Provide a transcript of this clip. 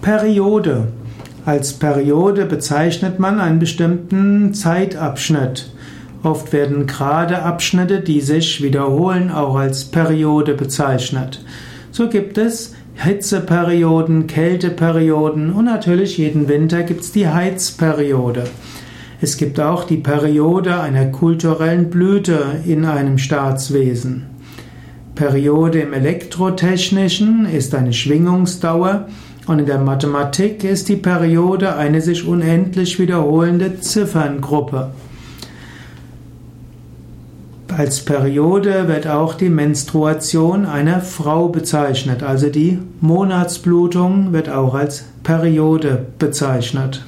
Periode. Als Periode bezeichnet man einen bestimmten Zeitabschnitt. Oft werden gerade Abschnitte, die sich wiederholen, auch als Periode bezeichnet. So gibt es Hitzeperioden, Kälteperioden und natürlich jeden Winter gibt es die Heizperiode. Es gibt auch die Periode einer kulturellen Blüte in einem Staatswesen. Periode im Elektrotechnischen ist eine Schwingungsdauer und in der Mathematik ist die Periode eine sich unendlich wiederholende Zifferngruppe. Als Periode wird auch die Menstruation einer Frau bezeichnet, also die Monatsblutung wird auch als Periode bezeichnet.